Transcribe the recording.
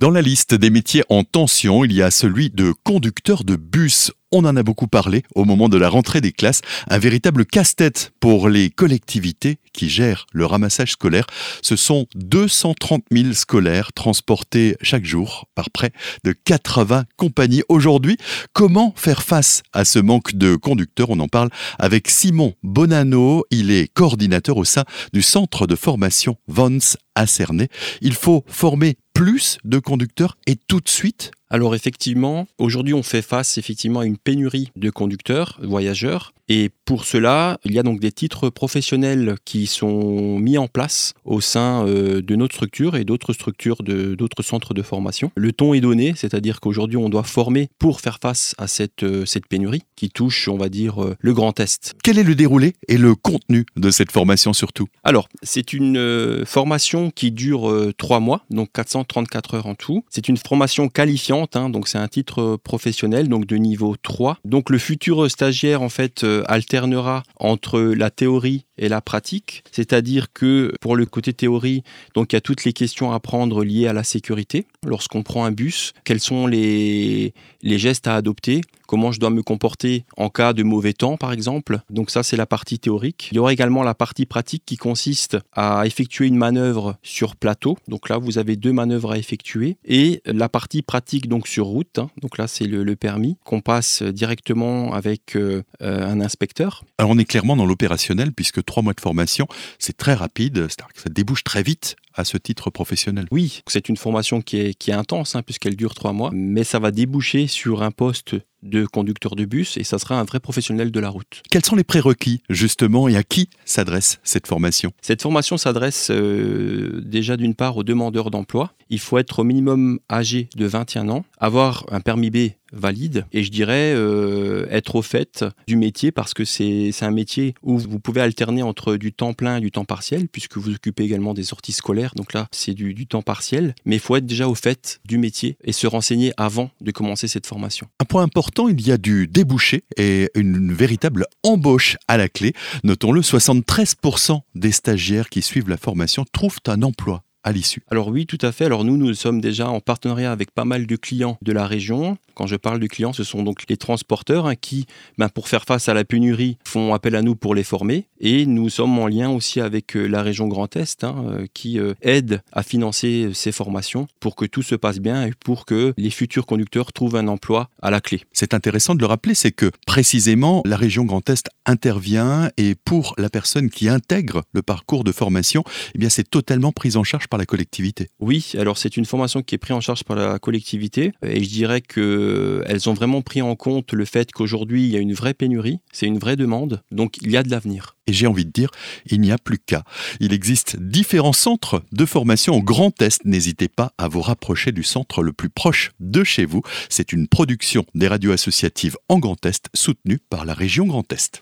Dans la liste des métiers en tension, il y a celui de conducteur de bus. On en a beaucoup parlé au moment de la rentrée des classes. Un véritable casse-tête pour les collectivités qui gèrent le ramassage scolaire. Ce sont 230 000 scolaires transportés chaque jour par près de 80 compagnies. Aujourd'hui, comment faire face à ce manque de conducteurs? On en parle avec Simon Bonanno. Il est coordinateur au sein du centre de formation Vance à Cernay. Il faut former plus de conducteurs et tout de suite alors effectivement, aujourd'hui on fait face effectivement à une pénurie de conducteurs, voyageurs, et pour cela, il y a donc des titres professionnels qui sont mis en place au sein euh, de notre structure et d'autres structures de d'autres centres de formation. Le ton est donné, c'est-à-dire qu'aujourd'hui on doit former pour faire face à cette, euh, cette pénurie qui touche, on va dire, euh, le Grand Est. Quel est le déroulé et le contenu de cette formation surtout? Alors, c'est une formation qui dure trois mois, donc 434 heures en tout. C'est une formation qualifiante, hein, donc c'est un titre professionnel, donc de niveau 3. Donc le futur stagiaire, en fait, alternera entre la théorie et la pratique, c'est-à-dire que pour le côté théorie, donc il y a toutes les questions à prendre liées à la sécurité. Lorsqu'on prend un bus, quels sont les, les gestes à adopter? Comment je dois me comporter en cas de mauvais temps, par exemple? Donc ça, c'est la partie théorique. Il y aura également la partie pratique qui consiste à effectuer une manœuvre sur plateau. Donc là, vous avez deux manœuvres à effectuer. Et la partie pratique, donc sur route. Hein. Donc là, c'est le, permis qu'on passe directement avec euh, un inspecteur. Alors on est clairement dans l'opérationnel puisque trois mois de formation, c'est très rapide, ça débouche très vite à ce titre professionnel. Oui, c'est une formation qui est, qui est intense hein, puisqu'elle dure trois mois, mais ça va déboucher sur un poste de conducteur de bus et ça sera un vrai professionnel de la route. Quels sont les prérequis justement et à qui s'adresse cette formation? Cette formation s'adresse euh, déjà d'une part aux demandeurs d'emploi. Il faut être au minimum âgé de 21 ans, avoir un permis B valide et je dirais euh, être au fait du métier parce que c'est un métier où vous pouvez alterner entre du temps plein et du temps partiel puisque vous occupez également des sorties scolaires donc là c'est du, du, temps partiel mais il faut être déjà au fait du métier et se renseigner avant de commencer cette formation. Un point important il y a du débouché et une véritable embauche à la clé. Notons-le 73% des stagiaires qui suivent la formation trouvent un emploi à l'issue. Alors oui, tout à fait. Alors nous, nous sommes déjà en partenariat avec pas mal de clients de la région. Quand je parle de clients, ce sont donc les transporteurs hein, qui, ben, pour faire face à la pénurie, font appel à nous pour les former. Et nous sommes en lien aussi avec euh, la région Grand Est hein, euh, qui euh, aide à financer ces formations pour que tout se passe bien et pour que les futurs conducteurs trouvent un emploi à la clé. C'est intéressant de le rappeler, c'est que précisément la région Grand Est intervient et pour la personne qui intègre le parcours de formation, eh c'est totalement pris en charge par la collectivité. Oui, alors c'est une formation qui est prise en charge par la collectivité et je dirais qu'elles ont vraiment pris en compte le fait qu'aujourd'hui il y a une vraie pénurie, c'est une vraie demande, donc il y a de l'avenir. Et j'ai envie de dire, il n'y a plus qu'à. Il existe différents centres de formation au Grand Est. N'hésitez pas à vous rapprocher du centre le plus proche de chez vous. C'est une production des radios associatives en Grand Est soutenue par la région Grand Est.